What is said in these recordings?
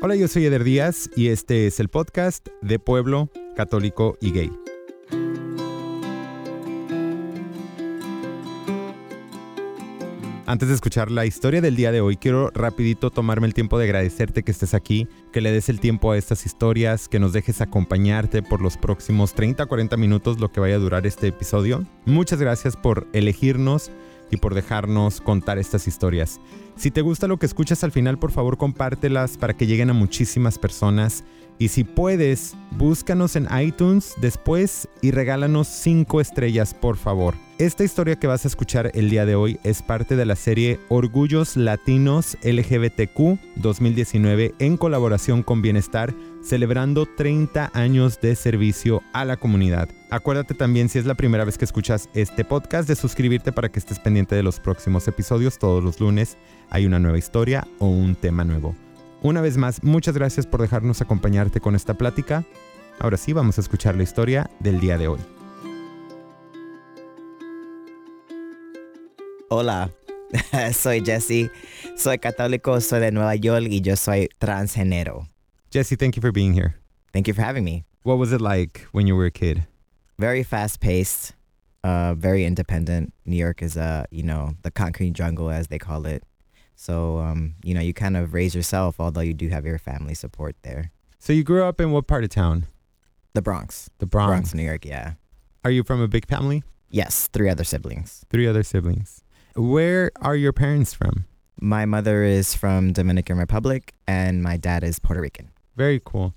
Hola, yo soy Eder Díaz y este es el podcast de Pueblo Católico y Gay. Antes de escuchar la historia del día de hoy, quiero rapidito tomarme el tiempo de agradecerte que estés aquí, que le des el tiempo a estas historias, que nos dejes acompañarte por los próximos 30 40 minutos, lo que vaya a durar este episodio. Muchas gracias por elegirnos y por dejarnos contar estas historias. Si te gusta lo que escuchas al final, por favor compártelas para que lleguen a muchísimas personas. Y si puedes, búscanos en iTunes después y regálanos 5 estrellas, por favor. Esta historia que vas a escuchar el día de hoy es parte de la serie Orgullos Latinos LGBTQ 2019 en colaboración con Bienestar, celebrando 30 años de servicio a la comunidad. Acuérdate también si es la primera vez que escuchas este podcast de suscribirte para que estés pendiente de los próximos episodios. Todos los lunes hay una nueva historia o un tema nuevo. Una vez más, muchas gracias por dejarnos acompañarte con esta plática. Ahora sí, vamos a escuchar la historia del día de hoy. Hola, soy Jesse, soy católico, soy de Nueva York y yo soy transgénero. Jesse, thank you for being here. Thank you for having me. What was it like when you were a kid? Very fast paced, uh, very independent. New York is, uh, you know, the concrete jungle as they call it. So, um, you know, you kind of raise yourself, although you do have your family support there. So you grew up in what part of town? The Bronx. The Bronx. Bronx, New York, yeah. Are you from a big family? Yes, three other siblings. Three other siblings. Where are your parents from? My mother is from Dominican Republic and my dad is Puerto Rican. Very cool.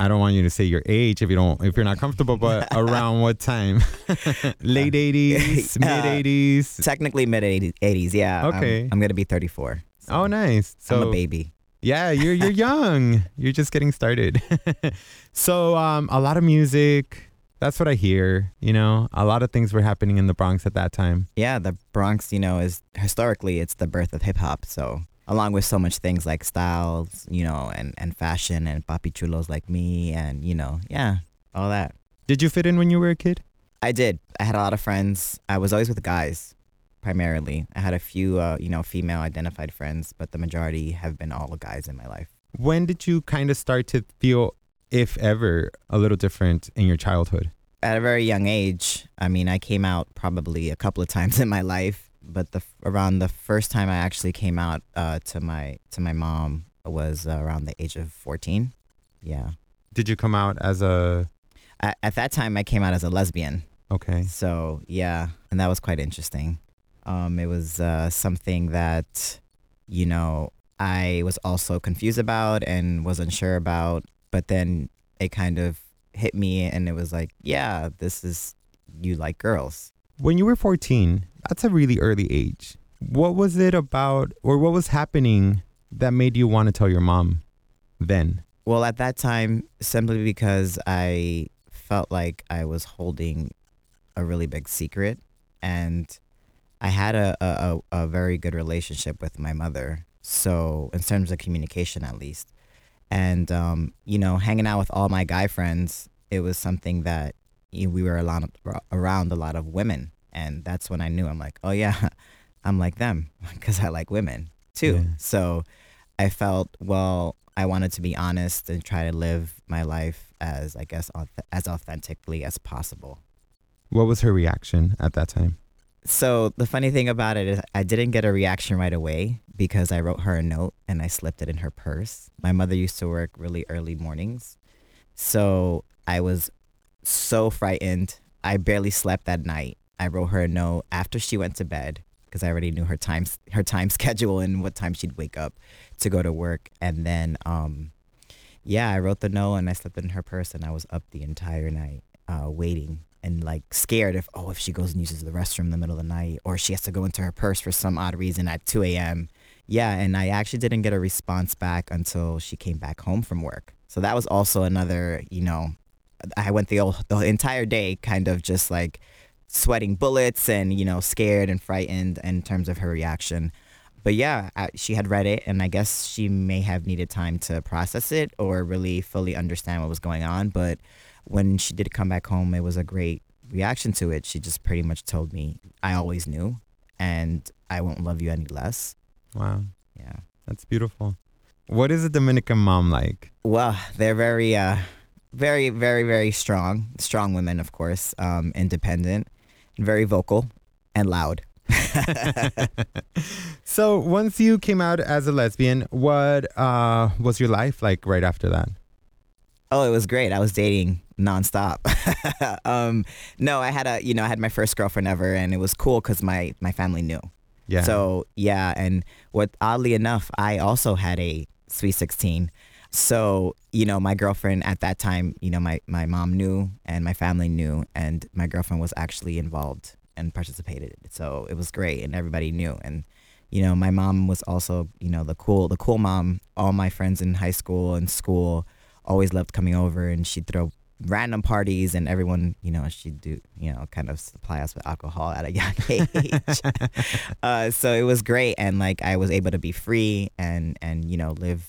I don't want you to say your age if you don't if you're not comfortable, but around what time? Late eighties, Uh, mid eighties. Technically mid 80s, yeah. I'm- Okay. I'm, going to be 34. so Oh, nice. So I'm a baby. Yeah, you're you're young. you're just getting started. so um, a lot of music. That's what I hear. You know, a lot of things were happening in the Bronx at that time. Yeah, the Bronx, you know, is historically it's the birth of hip hop. So along with so much things like styles, you know, and, and fashion and papi chulos like me and, you know, yeah, all that. Did you fit in when you were a kid? I did. I had a lot of friends. I was always with guys primarily. I had a few, uh, you know, female identified friends, but the majority have been all guys in my life. When did you kind of start to feel, if ever, a little different in your childhood? At a very young age, I mean, I came out probably a couple of times in my life, but the around the first time I actually came out uh, to my to my mom was uh, around the age of 14. Yeah. Did you come out as a At, at that time, I came out as a lesbian. okay? So yeah, and that was quite interesting. Um, it was uh, something that, you know, I was also confused about and was unsure about. But then it kind of hit me, and it was like, yeah, this is you like girls. When you were 14, that's a really early age. What was it about, or what was happening that made you want to tell your mom then? Well, at that time, simply because I felt like I was holding a really big secret, and I had a, a, a very good relationship with my mother. So, in terms of communication, at least, and um, you know, hanging out with all my guy friends, it was something that we were around, around a lot of women, and that's when I knew I'm like, oh yeah, I'm like them because I like women too. Yeah. So, I felt well. I wanted to be honest and try to live my life as I guess as authentically as possible. What was her reaction at that time? So the funny thing about it is I didn't get a reaction right away because I wrote her a note and I slipped it in her purse. My mother used to work really early mornings. So I was so frightened. I barely slept that night. I wrote her a note after she went to bed because I already knew her time her time schedule and what time she'd wake up to go to work. And then um yeah, I wrote the note and I slept in her purse and I was up the entire night uh, waiting and like scared if oh if she goes and uses the restroom in the middle of the night or she has to go into her purse for some odd reason at 2 a.m. Yeah, and I actually didn't get a response back until she came back home from work. So that was also another, you know, I went the whole, the entire day kind of just like sweating bullets and you know scared and frightened in terms of her reaction. But yeah, I, she had read it, and I guess she may have needed time to process it or really fully understand what was going on. But when she did come back home, it was a great reaction to it. She just pretty much told me, I always knew, and I won't love you any less. Wow, Yeah. that's beautiful. What is a Dominican mom like? Well, they're very, uh, very, very, very strong. Strong women, of course. Um, independent, very vocal, and loud. so once you came out as a lesbian, what uh, was your life like right after that? Oh, it was great. I was dating nonstop. um, no, I had a, you know, I had my first girlfriend ever, and it was cool because my my family knew. Yeah. So yeah, and what oddly enough, I also had a sweet sixteen. So you know, my girlfriend at that time, you know, my my mom knew and my family knew, and my girlfriend was actually involved and participated. So it was great, and everybody knew. And you know, my mom was also, you know, the cool the cool mom. All my friends in high school and school always loved coming over, and she'd throw random parties and everyone, you know, she'd do, you know, kind of supply us with alcohol at a young age. uh, so it was great. And like, I was able to be free and, and, you know, live,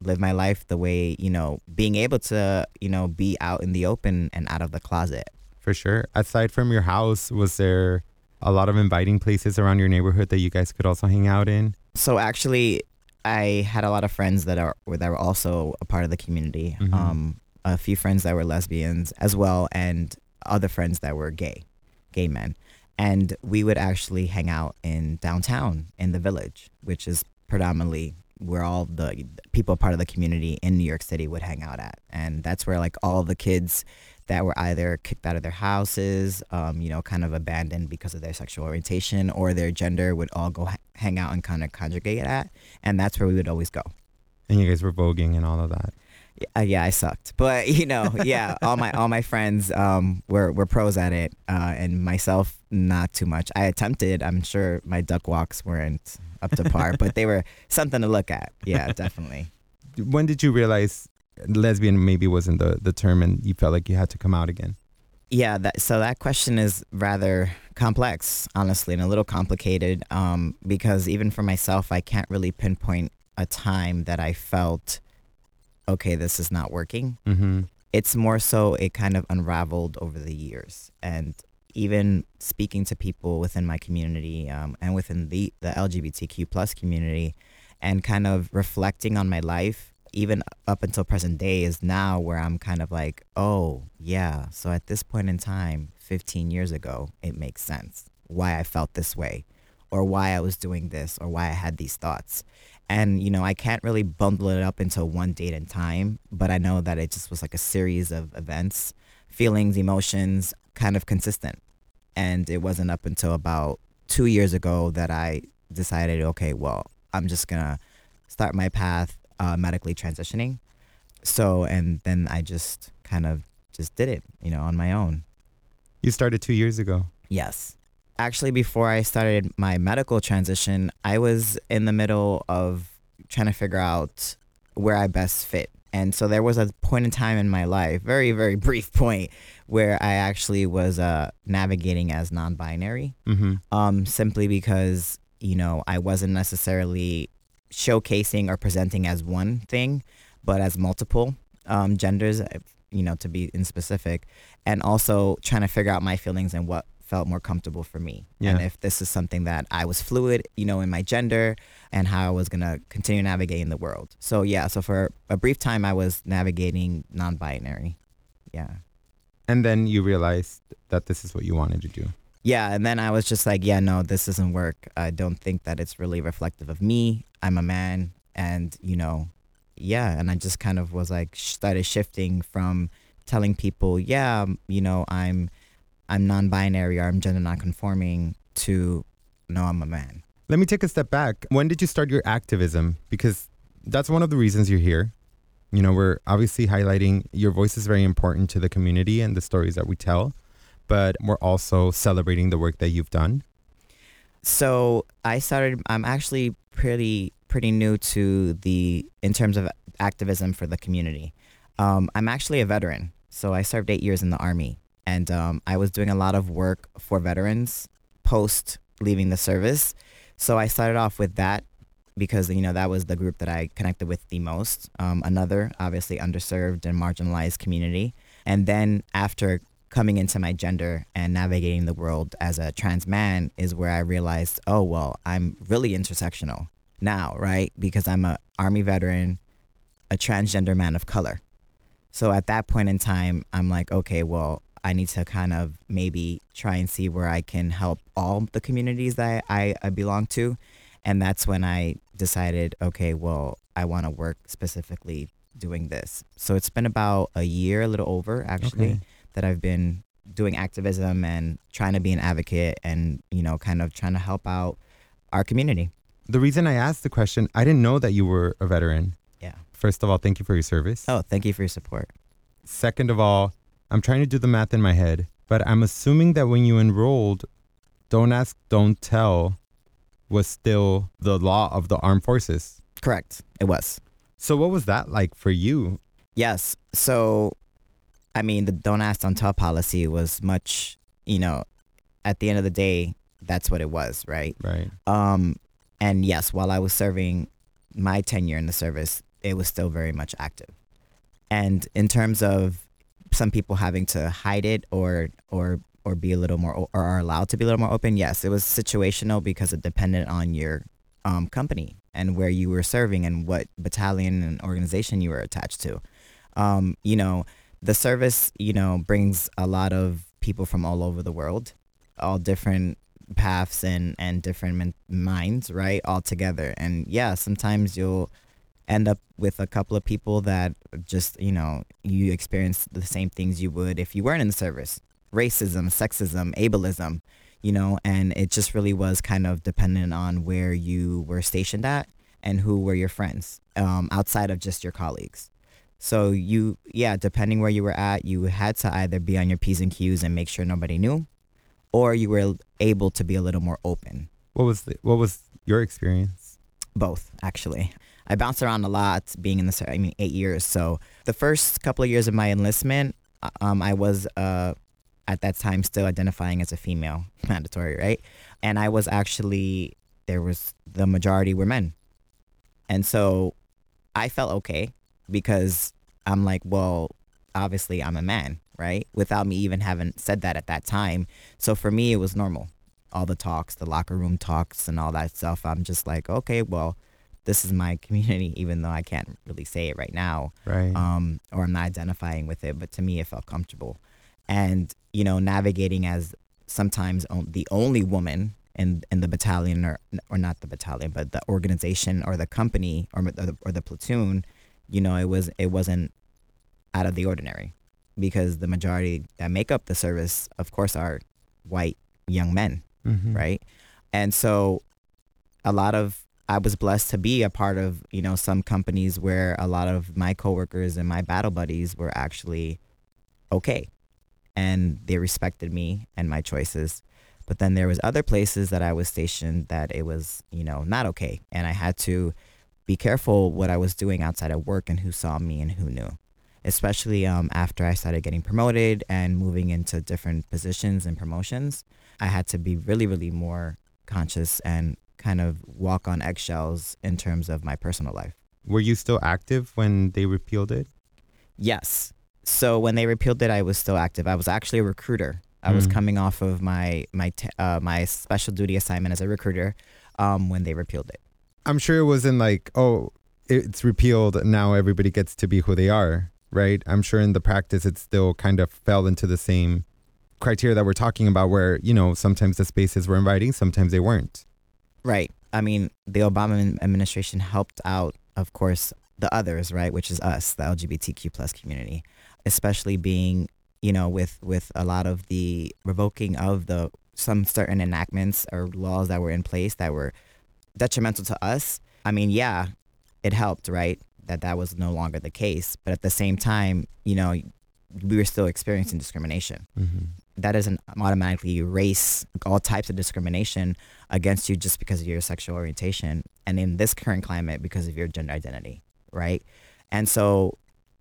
live my life the way, you know, being able to, you know, be out in the open and out of the closet. For sure. Aside from your house, was there a lot of inviting places around your neighborhood that you guys could also hang out in? So actually, I had a lot of friends that are that were also a part of the community. Mm-hmm. Um, a few friends that were lesbians as well, and other friends that were gay, gay men. And we would actually hang out in downtown in the village, which is predominantly where all the people part of the community in New York City would hang out at. And that's where like all the kids that were either kicked out of their houses, um, you know, kind of abandoned because of their sexual orientation or their gender would all go ha- hang out and kind of congregate at. And that's where we would always go. And you guys were voguing and all of that. Uh, yeah, I sucked, but you know, yeah, all my all my friends um, were were pros at it, uh, and myself not too much. I attempted. I'm sure my duck walks weren't up to par, but they were something to look at. Yeah, definitely. When did you realize lesbian maybe wasn't the the term, and you felt like you had to come out again? Yeah, that, so that question is rather complex, honestly, and a little complicated um, because even for myself, I can't really pinpoint a time that I felt okay, this is not working. Mm-hmm. It's more so it kind of unraveled over the years. And even speaking to people within my community um, and within the, the LGBTQ plus community and kind of reflecting on my life, even up until present day, is now where I'm kind of like, oh, yeah. So at this point in time, 15 years ago, it makes sense why I felt this way or why I was doing this or why I had these thoughts. And, you know, I can't really bundle it up into one date and time, but I know that it just was like a series of events, feelings, emotions, kind of consistent. And it wasn't up until about two years ago that I decided, okay, well, I'm just going to start my path uh, medically transitioning. So, and then I just kind of just did it, you know, on my own. You started two years ago. Yes actually before I started my medical transition, I was in the middle of trying to figure out where I best fit. And so there was a point in time in my life, very, very brief point, where I actually was uh, navigating as non binary, mm-hmm. um, simply because, you know, I wasn't necessarily showcasing or presenting as one thing, but as multiple um, genders, you know, to be in specific, and also trying to figure out my feelings and what felt more comfortable for me. Yeah. And if this is something that I was fluid, you know, in my gender and how I was going to continue navigating the world. So, yeah, so for a brief time, I was navigating non binary. Yeah. And then you realized that this is what you wanted to do. Yeah. And then I was just like, yeah, no, this doesn't work. I don't think that it's really reflective of me. I'm a man. And, you know, yeah. And I just kind of was like, started shifting from telling people, yeah, you know, I'm I'm non-binary or I'm gender non-conforming to no, I'm a man. Let me take a step back. When did you start your activism? Because that's one of the reasons you're here. You know, we're obviously highlighting your voice is very important to the community and the stories that we tell, but we're also celebrating the work that you've done. So I started. I'm actually pretty pretty new to the in terms of activism for the community. Um, I'm actually a veteran, so I served eight years in the army and um, I was doing a lot of work for veterans post leaving the service. So I started off with that because you know that was the group that I connected with the most. Um, another obviously underserved and marginalized community, and then after coming into my gender and navigating the world as a trans man is where I realized, oh well, I'm really intersectional. now, right? Because I'm a army veteran, a transgender man of color. So at that point in time, I'm like, okay, well, I need to kind of maybe try and see where I can help all the communities that I, I belong to. And that's when I decided, okay, well, I want to work specifically doing this. So it's been about a year, a little over actually, Okay. that I've been doing activism and trying to be an advocate and, you know, kind of trying to help out our community. The reason I asked the question, I didn't know that you were a veteran. Yeah. First of all, thank you for your service. Oh, thank you for your support. Second of all, I'm trying to do the math in my head, but I'm assuming that when you enrolled, don't ask, don't tell was still the law of the armed forces. Correct. It was. So what was that like for you? Yes. So, I mean, the don't ask, don't tell policy was much, you know, at the end of the day, that's what it was, right? Right. Um, and yes, while I was serving my tenure in the service, it was still very much active. And in terms of some people having to hide it or or or be a little more or are allowed to be a little more open, yes, it was situational because it depended on your um, company and where you were serving and what battalion and organization you were attached to. Um, you know, the service, you know, brings a lot of people from all over the world, all different paths and and different min- minds, right, all together. And yeah, sometimes you'll end up with a couple of people that just, you know, you experience the same things you would if you weren't in the service. Racism, sexism, ableism, you know, and it just really was kind of dependent on where you were stationed at and who were your friends um, outside of just your colleagues. So you, yeah, depending where you were at, you had to either be on your P's and Q's and make sure nobody knew, or you were able to be a little more open. What was the, what was your experience? Both, actually. I bounced around a lot being in the, I mean, eight years. So the first couple of years of my enlistment, uh, um, I was, uh, at that time, still identifying as a female, mandatory, right? And I was actually, there was, the majority were men. And so I felt okay because I'm like, well, obviously I'm a man, right? Without me even having said that at that time. So for me, it was normal. All the talks, the locker room talks, and all that stuff. I'm just like, okay, well, this is my community, even though I can't really say it right now, Right. um, or I'm not identifying with it. But to me, it felt comfortable. And you know, navigating as sometimes on- the only woman in in the battalion, or or not the battalion, but the organization or the company or the, or the platoon, you know, it was it wasn't out of the ordinary because the majority that make up the service, of course, are white young men Mhm. right? And so a lot of I was blessed to be a part of, you know, some companies where a lot of my coworkers and my battle buddies were actually okay and they respected me and my choices. But then there was other places that I was stationed that it was, you know, not okay and I had to be careful what I was doing outside of work and who saw me and who knew. Especially um, after I started getting promoted and moving into different positions and promotions. I had to be really, really more conscious and kind of walk on eggshells in terms of my personal life. Were you still active when they repealed it? Yes. So when they repealed it, I was still active. I was actually a recruiter. I was Mm. coming off of my my t- uh, my special duty assignment as a recruiter um, when they repealed it. I'm sure it wasn't like, oh, it's repealed. Now everybody gets to be who they are, right? I'm sure in the practice it still kind of fell into the same criteria that we're talking about, where, you know, sometimes the spaces were inviting, sometimes they weren't. Right. I mean, the Obama administration helped out, of course, the others, right, which is us, the LGBTQ plus community, especially being, you know, with with a lot of the revoking of the some certain enactments or laws that were in place that were detrimental to us. I mean, yeah, it helped, right? That that was no longer the case, but at the same time, you know, we were still experiencing discrimination Mm-hmm. That doesn't automatically erase all types of discrimination against you just because of your sexual orientation and in this current climate because of your gender identity right? And so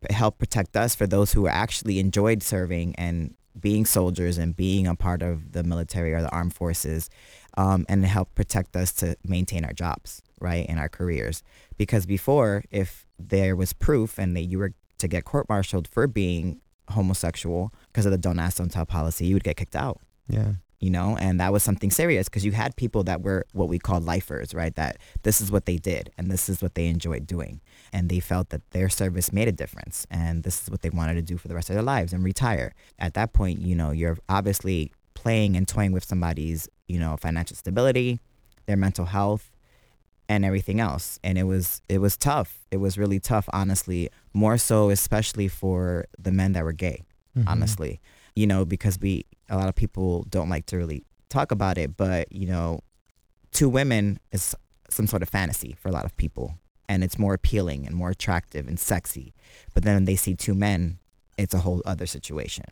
help protect us for those who actually enjoyed serving and being soldiers and being a part of the military or the armed forces um, and help protect us to maintain our jobs right in our careers. Because before if there was proof and that you were to get court-martialed for being homosexual because of the don't ask don't tell policy you would get kicked out Yeah. you know, and that was something serious because you had people that were what we call lifers, right? That this is what they did and this is what they enjoyed doing. And they felt that their service made a difference and this is what they wanted to do for the rest of their lives and retire. At that point, you know, you're obviously playing and toying with somebody's, you know, financial stability, their mental health, and everything else. And it was it was tough. It was really tough, honestly. More so especially for the men that were gay, Mhm. honestly. You know, because we a lot of people don't like to really talk about it, but you know, two women is some sort of fantasy for a lot of people. And it's more appealing and more attractive and sexy. But then when they see two men, it's a whole other situation.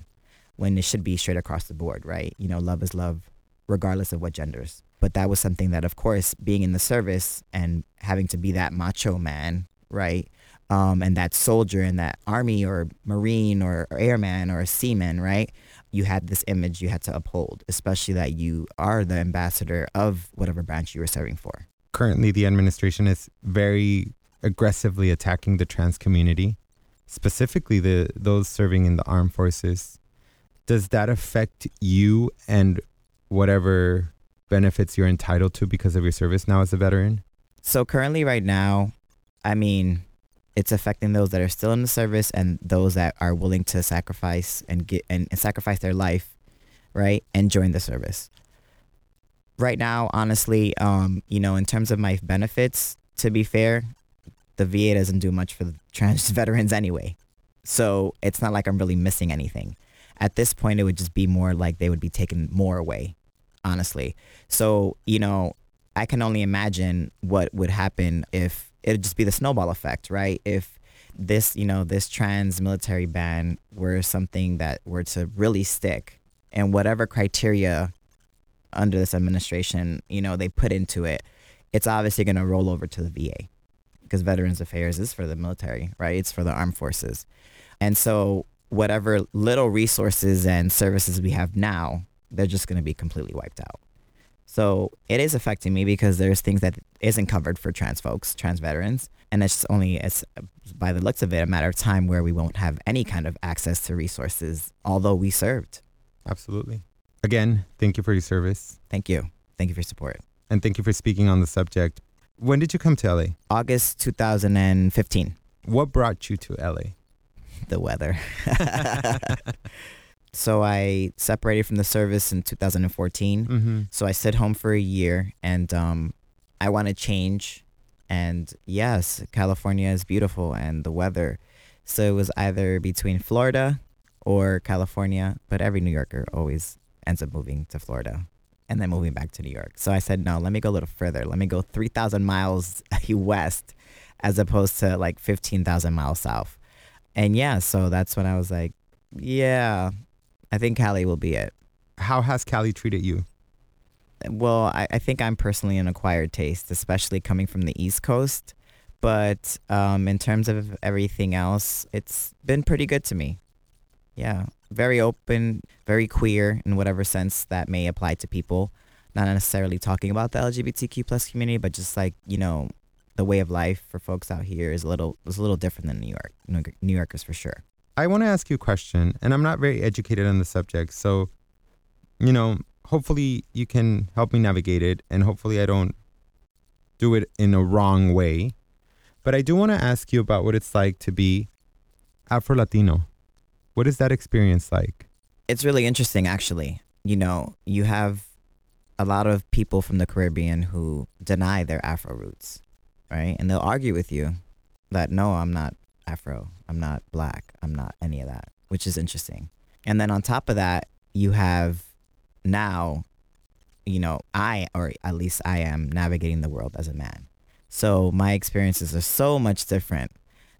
When it should be straight across the board, right? You know, love is love regardless of what genders. But that was something that of course being in the service and having to be that macho man, right? Um, and that soldier in that army or marine or, or airman or a seaman, right? You had this image you had to uphold, especially that you are the ambassador of whatever branch you were serving for. Currently, the administration is very aggressively attacking the trans community, specifically the those serving in the armed forces. Does that affect you and whatever benefits you're entitled to because of your service now as a veteran? So currently, right now, I mean, it's affecting those that are still in the service and those that are willing to sacrifice and get and, and sacrifice their life, right, and join the service. Right now, honestly, um, you know, in terms of my benefits, to be fair, the VA doesn't do much for the trans veterans anyway. So it's not like I'm really missing anything. At this point, it would just be more like they would be taking more away, honestly. So, you know, I can only imagine what would happen if it'd just be the snowball effect, right? If this, you know, this trans military ban were something that were to really stick and whatever criteria under this administration, you know, they put into it, it's obviously going to roll over to the VA because Veterans Affairs is for the military, right? It's for the armed forces. And so whatever little resources and services we have now, they're just going to be completely wiped out. So it is affecting me because there's things that isn't covered for trans folks, trans veterans, and it's only it's by the looks of it a matter of time where we won't have any kind of access to resources, although we served. Absolutely. Again, thank you for your service Thank you, thank you for your support. and thank you for speaking on the subject. When did you come to LA? August 2015, What brought you to LA? the weather. so I separated from the service in 2014. Mm-hmm. So I stayed home for a year and um, I want to change. And yes, California is beautiful and the weather. So it was either between Florida or California, but every New Yorker always ends up moving to Florida and then moving back to New York. So I said, no, let me go a little further. Let me go 3,000 miles west as opposed to like 15,000 miles south. And yeah, so that's when I was like, yeah, I think Cali will be it. How has Cali treated you? well, I, I think I'm personally an acquired taste, especially coming from the East Coast. But um, in terms of everything else, it's been pretty good to me. Yeah, very open, very queer in whatever sense that may apply to people. Not necessarily talking about the LGBTQ plus community, but just like you know, the way of life for folks out here is a little is a little different than New York. New York- New Yorkers for sure. I want to ask you a question, and I'm not very educated on the subject. So, you know, hopefully you can help me navigate it, and hopefully I don't do it in a wrong way. But I do want to ask you about what it's like to be Afro Latino. What is that experience like? it's really interesting actually you know you have a lot of people from the caribbean who deny their afro roots right and they'll argue with you that no i'm not afro. I'm not black. I'm not any of that which is interesting. And then on top of that you have now you know i or at least i am navigating the world as a man. So my experiences are so much different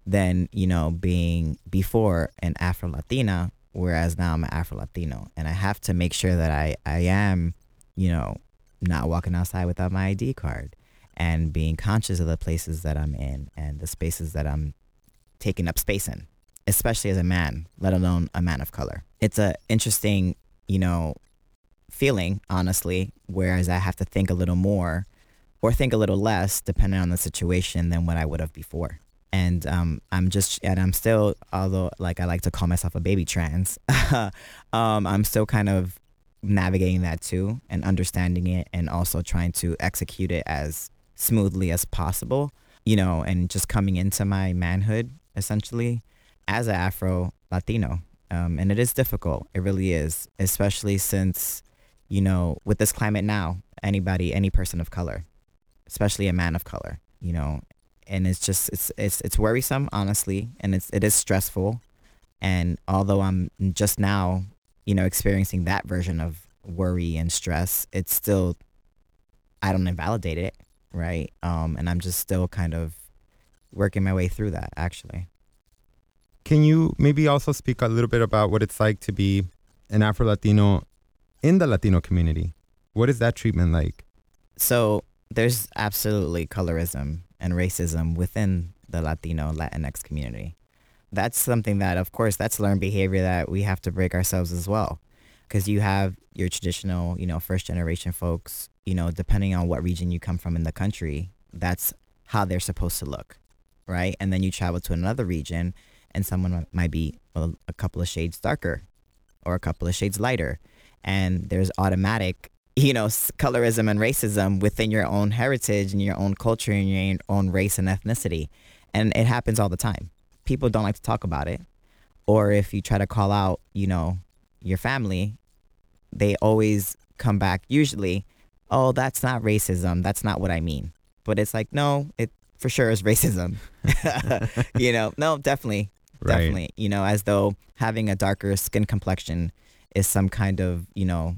than you know being before an afro latina whereas now I'm an Afro Latino, and I have to make sure that I I am, you know, not walking outside without my ID card, and being conscious of the places that I'm in and the spaces that I'm taking up space in, especially as a man, let alone a man of color. It's a interesting, you know, feeling honestly, whereas I have to think a little more, or think a little less, depending on the situation, than what I would have before and um, I'm just and I'm still although like I like to call myself a baby trans, um, I'm still kind of navigating that too and understanding it and also trying to execute it as smoothly as possible, you know, and just coming into my manhood essentially as an Afro Latino. Um, and it is difficult. It really is, especially since, you know, with this climate now, anybody, any person of color, especially a man of color, you know, and it's just it's it's it's worrisome, honestly, and it's it is stressful. And although I'm just now, you know, experiencing that version of worry and stress, it's still I don't invalidate it, right? Um, and I'm just still kind of working my way through that, actually. Can you maybe also speak a little bit about what it's like to be an Afro Latino in the Latino community? What is that treatment like? So there's absolutely colorism and racism within the Latino Latinx community. That's something that, of course, that's learned behavior that we have to break ourselves as well. Because you have your traditional, you know, first generation folks, you know, depending on what region you come from in the country, that's how they're supposed to look, right? And then you travel to another region and someone might be a, couple of shades darker or a couple of shades lighter. And there's automatic you know, colorism and racism within your own heritage and your own culture and your own race and ethnicity. And it happens all the time. People don't like to talk about it. Or if you try to call out, you know, your family, they always come back usually, oh, that's not racism. That's not what I mean. But it's like, no, it for sure is racism. you know, no, definitely. Right. Definitely. You know, as though having a darker skin complexion is some kind of, you know,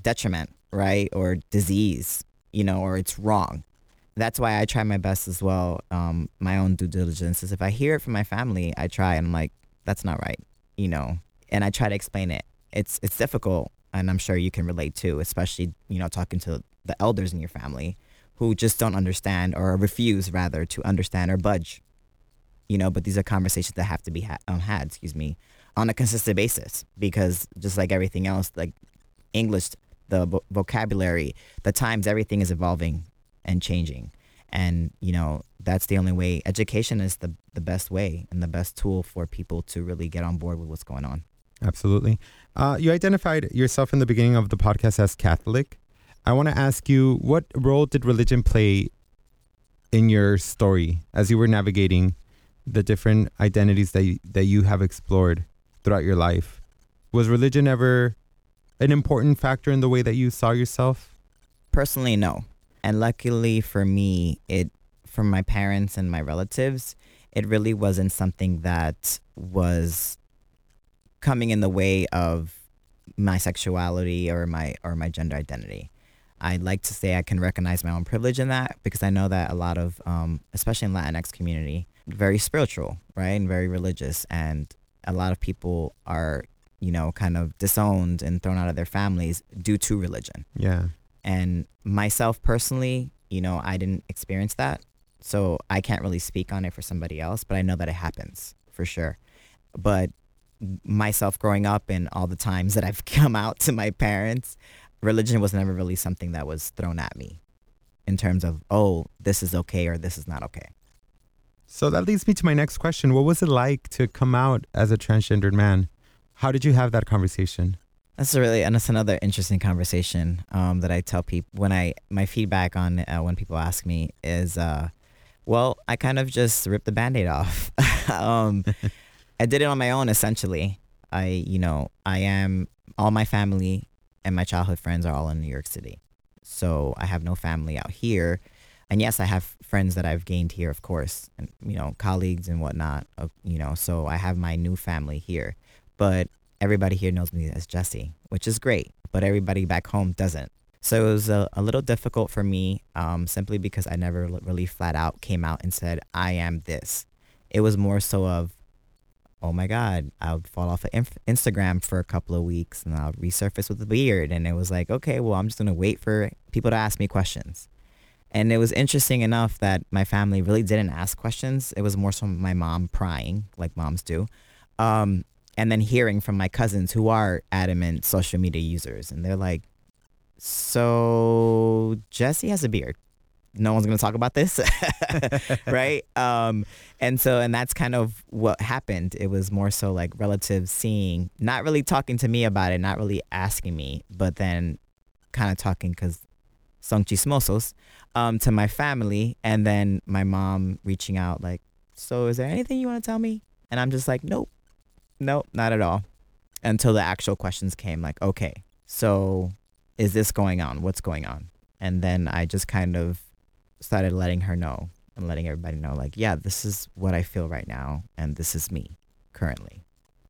detriment right? Or disease, you know, or it's wrong. That's why I try my best as well. Um, my own due diligence is if I hear it from my family, I try and I'm like, that's not right, you know, and I try to explain it. It's it's difficult, and I'm sure you can relate too, especially you know talking to the elders in your family who just don't understand or refuse rather to understand or budge. You know, but these are conversations that have to be ha- um, had, excuse me, on a consistent basis because just like everything else, like English the vo- vocabulary, the times, everything is evolving and changing. And, you know, that's the only way. Education is the, the best way and the best tool for people to really get on board with what's going on. Absolutely. Uh, you identified yourself in the beginning of the podcast as Catholic. I want to ask you, what role did religion play in your story as you were navigating the different identities that you, that you have explored throughout your life? Was religion ever an important factor in the way that you saw yourself? Personally, no. And luckily for me, it from my parents and my relatives, it really wasn't something that was coming in the way of my sexuality or my or my gender identity. I'd like to say I can recognize my own privilege in that because I know that a lot of, um, especially in Latinx community, very spiritual, right, and very religious, and a lot of people are you know, kind of disowned and thrown out of their families due to religion. Yeah. And myself personally, you know, I didn't experience that. So I can't really speak on it for somebody else, but I know that it happens for sure. But myself growing up and all the times that I've come out to my parents, religion was never really something that was thrown at me in terms of, oh, this is okay or this is not okay. So that leads me to my next question. What was it like to come out as a transgendered man? How did you have that conversation? That's a really and that's another interesting conversation um, that I tell people when I my feedback on uh, when people ask me is, uh, well, I kind of just ripped the band-aid off. um, I did it on my own essentially. I you know I am all my family and my childhood friends are all in New York City, so I have no family out here. And yes, I have friends that I've gained here, of course, and you know colleagues and whatnot. Uh, you know, so I have my new family here but everybody here knows me as Jesse, which is great, but everybody back home doesn't. So it was a, a little difficult for me um, simply because I never really flat out came out and said, I am this. It was more so of, oh my God, I would fall off of inf- Instagram for a couple of weeks and I'll resurface with a beard. And it was like, okay, well, I'm just going to wait for people to ask me questions. And it was interesting enough that my family really didn't ask questions. It was more so my mom prying, like moms do. Um, and then hearing from my cousins who are adamant social media users and they're like so jesse has a beard no one's going to talk about this, right? Um, and so, and that's kind of what happened. It was more so like relatives seeing, not really talking to me about it, not really asking me, but then kind of talking because son chismosos um, to my family, and then my mom reaching out like, "So, is there anything you want to tell me?" And I'm just like, "Nope, nope, not at all." Until the actual questions came, like, "Okay, so is this going on? What's going on?" And then I just kind of started letting her know and letting everybody know, like, yeah, this is what I feel right now, and this is me currently.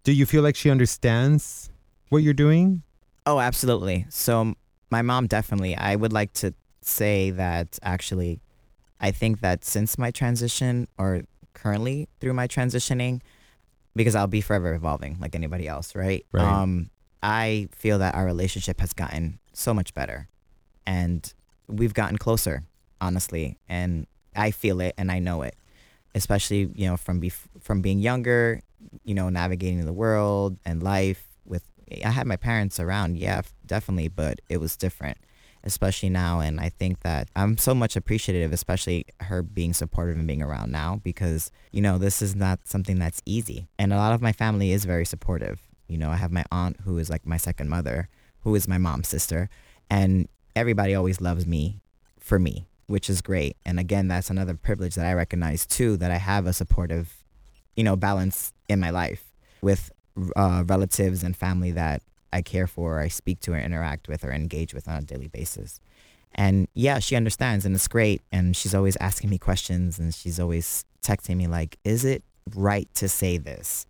Do you feel like she understands what you're doing? Oh, absolutely. So my mom definitely. I would like to say that actually, I think that since my transition or currently through my transitioning, because I'll be forever evolving like anybody else, right? Right. Um, I feel that our relationship has gotten so much better, and we've gotten closer, honestly. And I feel it, and I know it, especially you know from bef- from being younger, you know, navigating the world and life with. I had my parents around, yeah, definitely, but it was different especially now. And I think that I'm so much appreciative, especially her being supportive and being around now because, you know, this is not something that's easy. And a lot of my family is very supportive. You know, I have my aunt who is like my second mother, who is my mom's sister. And everybody always loves me for me, which is great. And again, that's another privilege that I recognize too, that I have a supportive, you know, balance in my life with uh, relatives and family that I care for, or I speak to or interact with or engage with on a daily basis. And yeah, she understands and it's great. And she's always asking me questions and she's always texting me like, is it right to say this?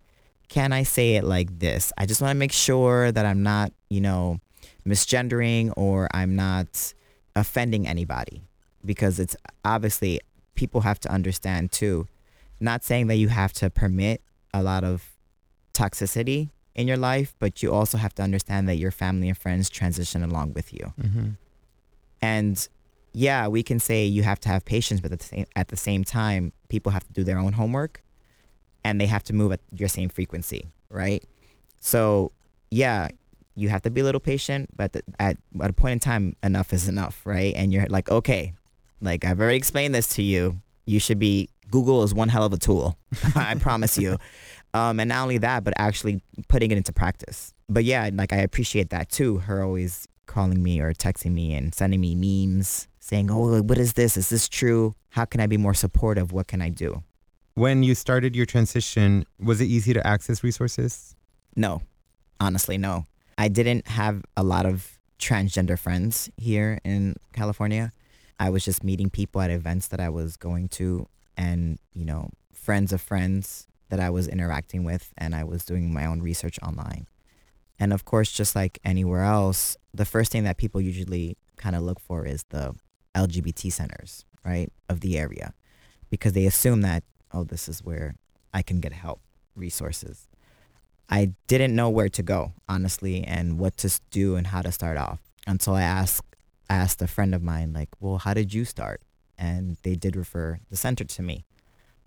Can I say it like this? I just want to make sure that I'm not, you know, misgendering or I'm not offending anybody because it's obviously people have to understand too. Not saying that you have to permit a lot of toxicity in your life, but you also have to understand that your family and friends transition along with you. Mm-hmm. And yeah, we can say you have to have patience, but at the same, at the same time, people have to do their own homework and they have to move at your same frequency, right? So yeah, you have to be a little patient, but at, at, at a point in time, enough is enough, right? And you're like, okay, like I've already explained this to you. You should be, Google is one hell of a tool. I promise you. Um, and not only that, but actually putting it into practice. But yeah, like I appreciate that too. Her always calling me or texting me and sending me memes saying, "Oh, what is this? Is this true? How can I be more supportive? What can I do?" When you started your transition, was it easy to access resources? No, honestly, no. I didn't have a lot of transgender friends here in California. I was just meeting people at events that I was going to and, you know, friends of friends that I was interacting with, and I was doing my own research online. And of course, just like anywhere else, the first thing that people usually kind of look for is the LGBT centers, right, of the area, because they assume that, oh, this is where I can get help, resources. I didn't know where to go, honestly, and what to do and how to start off until I asked asked a friend of mine, like, well, how did you start? And they did refer the center to me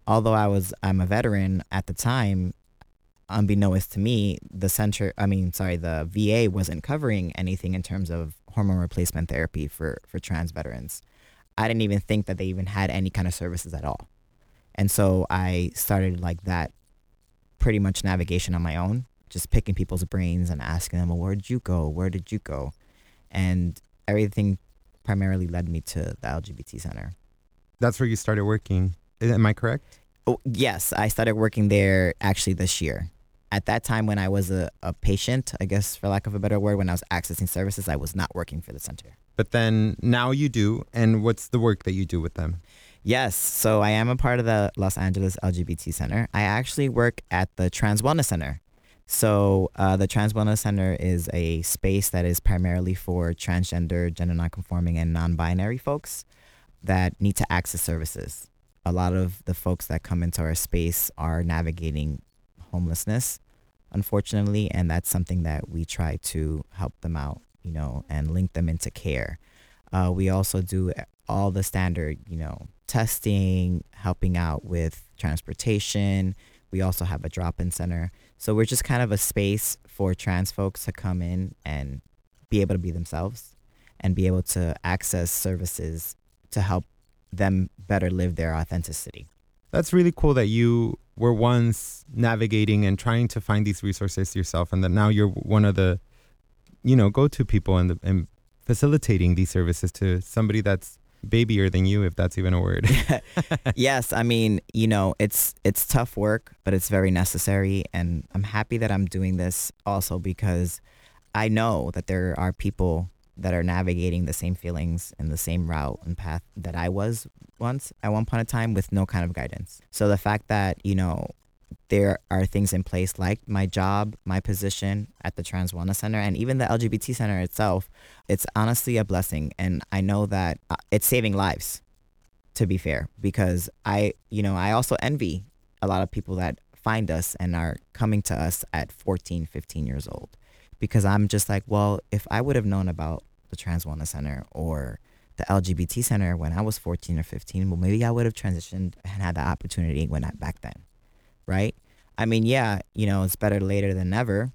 although I was I'm a veteran at the time, unbeknownst to me, the center I mean, sorry, the VA wasn't covering anything in terms of hormone replacement therapy for for trans veterans. I didn't even think that they even had any kind of services at all. And so I started like that pretty much navigation on my own, just picking people's brains and asking them, well, where did you go? Where did you go? And everything primarily led me to the LGBT Center. That's where you started working. Am I correct? Oh, yes, I started working there actually this year. At that time, when I was a, a patient, I guess for lack of a better word, when I was accessing services, I was not working for the center. But then now you do. And what's the work that you do with them? Yes, so I am a part of the Los Angeles LGBT Center. I actually work at the Trans Wellness Center. So uh, the Trans Wellness Center is a space that is primarily for transgender, gender nonconforming, and non-binary folks that need to access services a lot of the folks that come into our space are navigating homelessness, unfortunately, and that's something that we try to help them out, you know, and link them into care. Uh, we also do all the standard, you know, testing, helping out with transportation. We also have a drop-in center. So we're just kind of a space for trans folks to come in and be able to be themselves and be able to access services to help them better live their authenticity. That's really cool that you were once navigating and trying to find these resources yourself, and that now you're one of the, you know, go-to people and and facilitating these services to somebody that's babyer than you, if that's even a word. yes, I mean, you know, it's it's tough work, but it's very necessary, and I'm happy that I'm doing this also because I know that there are people that are navigating the same feelings and the same route and path that I was once at one point in time with no kind of guidance. So the fact that, you know, there are things in place like my job, my position at the Trans Wellness Center, and even the LGBT Center itself, it's honestly a blessing. And I know that uh, it's saving lives, to be fair, because I, you know, I also envy a lot of people that find us and are coming to us at 14, 15 years old. Because I'm just like, well, if I would have known about the Trans Wellness Center or the LGBT Center when I was 14 or 15, well, maybe I would have transitioned and had the opportunity when I back then right? I mean, yeah, you know, it's better later than never.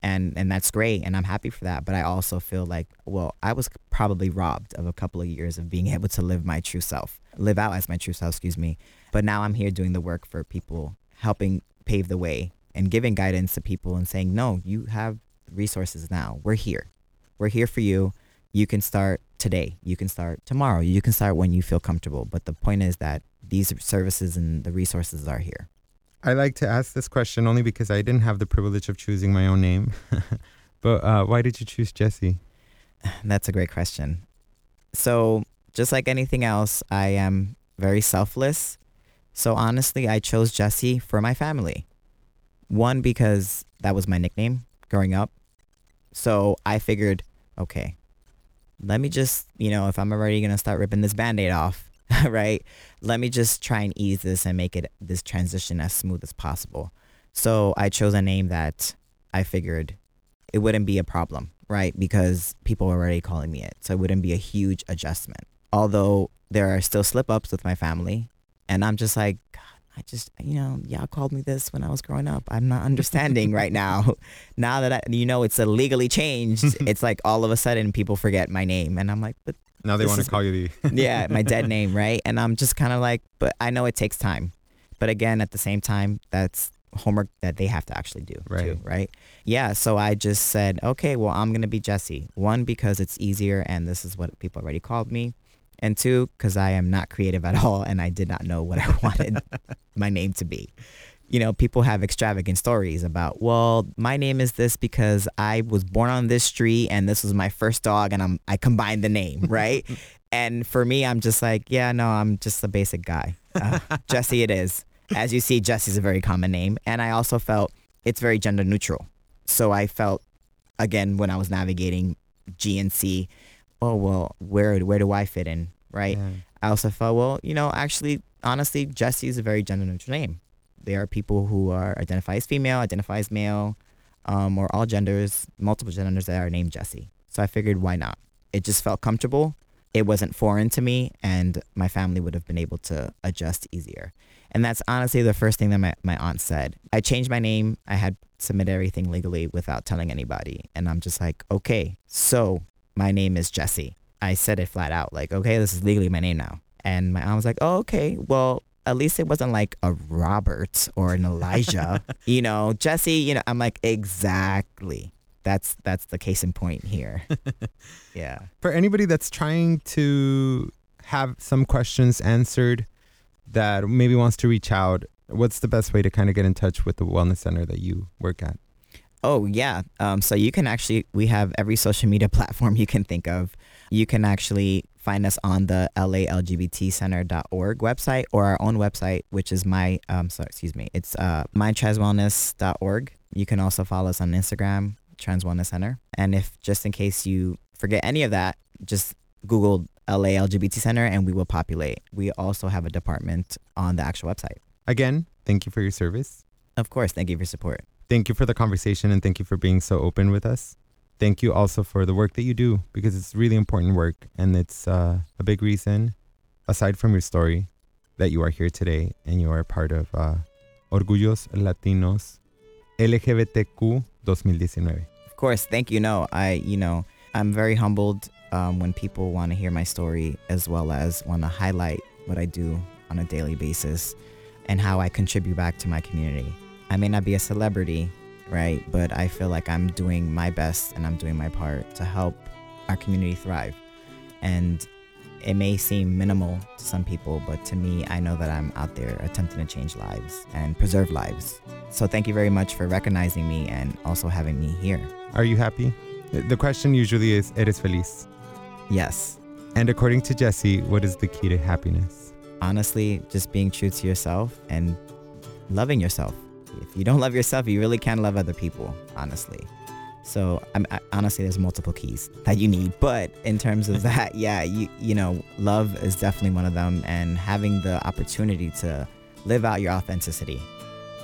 And and that's great and I'm happy for that, but I also feel like, well, I was probably robbed of a couple of years of being able to live my true self, live out as my true self, excuse me. But now I'm here doing the work for people, helping pave the way and giving guidance to people and saying, "No, you have resources now. We're here. We're here for you. You can start today. You can start tomorrow. You can start when you feel comfortable. But the point is that these services and the resources are here. I like to ask this question only because I didn't have the privilege of choosing my own name. but uh, why did you choose Jesse? That's a great question. So, just like anything else, I am very selfless. So, honestly, I chose Jesse for my family. One, because that was my nickname growing up. So, I figured, okay, let me just, you know, if I'm already going to start ripping this band aid off, right? Let me just try and ease this and make it this transition as smooth as possible. So I chose a name that I figured it wouldn't be a problem, right? Because people were already calling me it. So it wouldn't be a huge adjustment. Although there are still slip ups with my family. And I'm just like, God, I just, you know, y'all called me this when I was growing up. I'm not understanding right now. Now that I, you know, it's legally changed, it's like all of a sudden people forget my name. And I'm like, but now they want to call you the yeah my dead name, right? And I'm just kind of like, but I know it takes time. But again, at the same time, that's homework that they have to actually do right. too, right? Yeah. So I just said, okay, well, I'm gonna be Jesse. One because it's easier, and this is what people already called me. And two, because I am not creative at all, and I did not know what I wanted my name to be you know, people have extravagant stories about, well, my name is this because I was born on this street and this was my first dog and I'm I combined the name, right? and for me, I'm just like, yeah, no, I'm just a basic guy. Uh, Jesse it is. As you see, Jesse's a very common name. And I also felt it's very gender neutral. So I felt, again, when I was navigating GNC, oh, well, where, where do I fit in, right? Yeah. I also felt, well, you know, actually, honestly, Jesse is a very gender neutral name there are people who are identify as female, identify as male, um, or all genders, multiple genders that are named Jesse. So I figured, why not? It just felt comfortable. It wasn't foreign to me, and my family would have been able to adjust easier. And that's honestly the first thing that my, my aunt said. I changed my name. I had submitted everything legally without telling anybody. And I'm just like, okay, so my name is Jesse. I said it flat out, like, okay, this is legally my name now. And my aunt was like, oh, okay, well, at least it wasn't like a Robert or an Elijah. you know, Jesse, you know, I'm like, exactly. That's that's the case in point here. yeah. For anybody that's trying to have some questions answered that maybe wants to reach out, what's the best way to kind of get in touch with the wellness center that you work at? Oh, yeah. Um, so you can actually, we have every social media platform you can think of. You can actually find us on the lalgbtcenter.org website or our own website, which is my, um, sorry, excuse me, it's uh, mytranswellness.org. You can also follow us on Instagram, Trans Wellness Center. And if just in case you forget any of that, just Google LA LGBT Center and we will populate. We also have a department on the actual website. Again, thank you for your service. Of course. Thank you for your support. Thank you for the conversation and thank you for being so open with us thank you also for the work that you do because it's really important work and it's uh, a big reason, aside from your story, that you are here today and you are part of uh, Orgullos Latinos LGBTQ 2019. Of course, thank you. No, I, you know, I'm very humbled um, when people want to hear my story as well as want to highlight what I do on a daily basis and how I contribute back to my community. I may not be a celebrity, right? But I feel like I'm doing my best and I'm doing my part to help our community thrive. And it may seem minimal to some people, but to me, I know that I'm out there attempting to change lives and preserve lives. So thank you very much for recognizing me and also having me here. Are you happy? The question usually is, ¿eres feliz? Yes. And according to Jesse, what is the key to happiness? Honestly, just being true to yourself and loving yourself. If you don't love yourself, you really can't love other people, honestly. So I'm I, honestly, there's multiple keys that you need, but in terms of that, yeah, you you know, love is definitely one of them, and having the opportunity to live out your authenticity.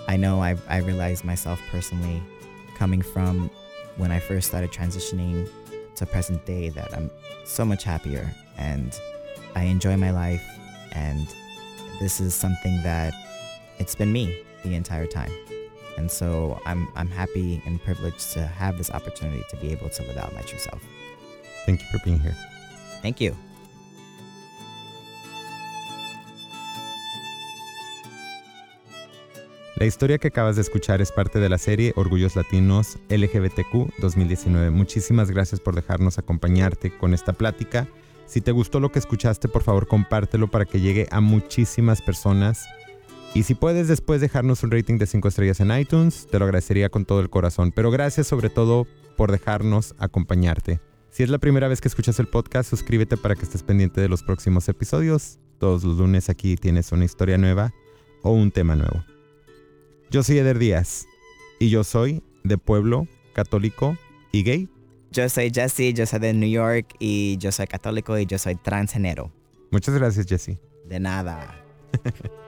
I know I I realized myself personally, coming from when I first started transitioning to present day, that I'm so much happier and I enjoy my life, and this is something that it's been me the entire time. And so I'm, I'm happy and privileged to have this opportunity to be able to live out my true self. Thank you for being here. Thank you. La historia que acabas de escuchar es parte de la serie Orgullos Latinos LGBTQ 2019. Muchísimas gracias por dejarnos acompañarte con esta plática. Si te gustó lo que escuchaste, por favor compártelo para que llegue a muchísimas personas y si puedes después dejarnos un rating de 5 estrellas en iTunes, te lo agradecería con todo el corazón. Pero gracias sobre todo por dejarnos acompañarte. Si es la primera vez que escuchas el podcast, suscríbete para que estés pendiente de los próximos episodios. Todos los lunes aquí tienes una historia nueva o un tema nuevo. Yo soy Eder Díaz y yo soy de pueblo católico y gay. Yo soy Jesse, yo soy de New York y yo soy católico y yo soy transgénero. Muchas gracias, Jesse. De nada.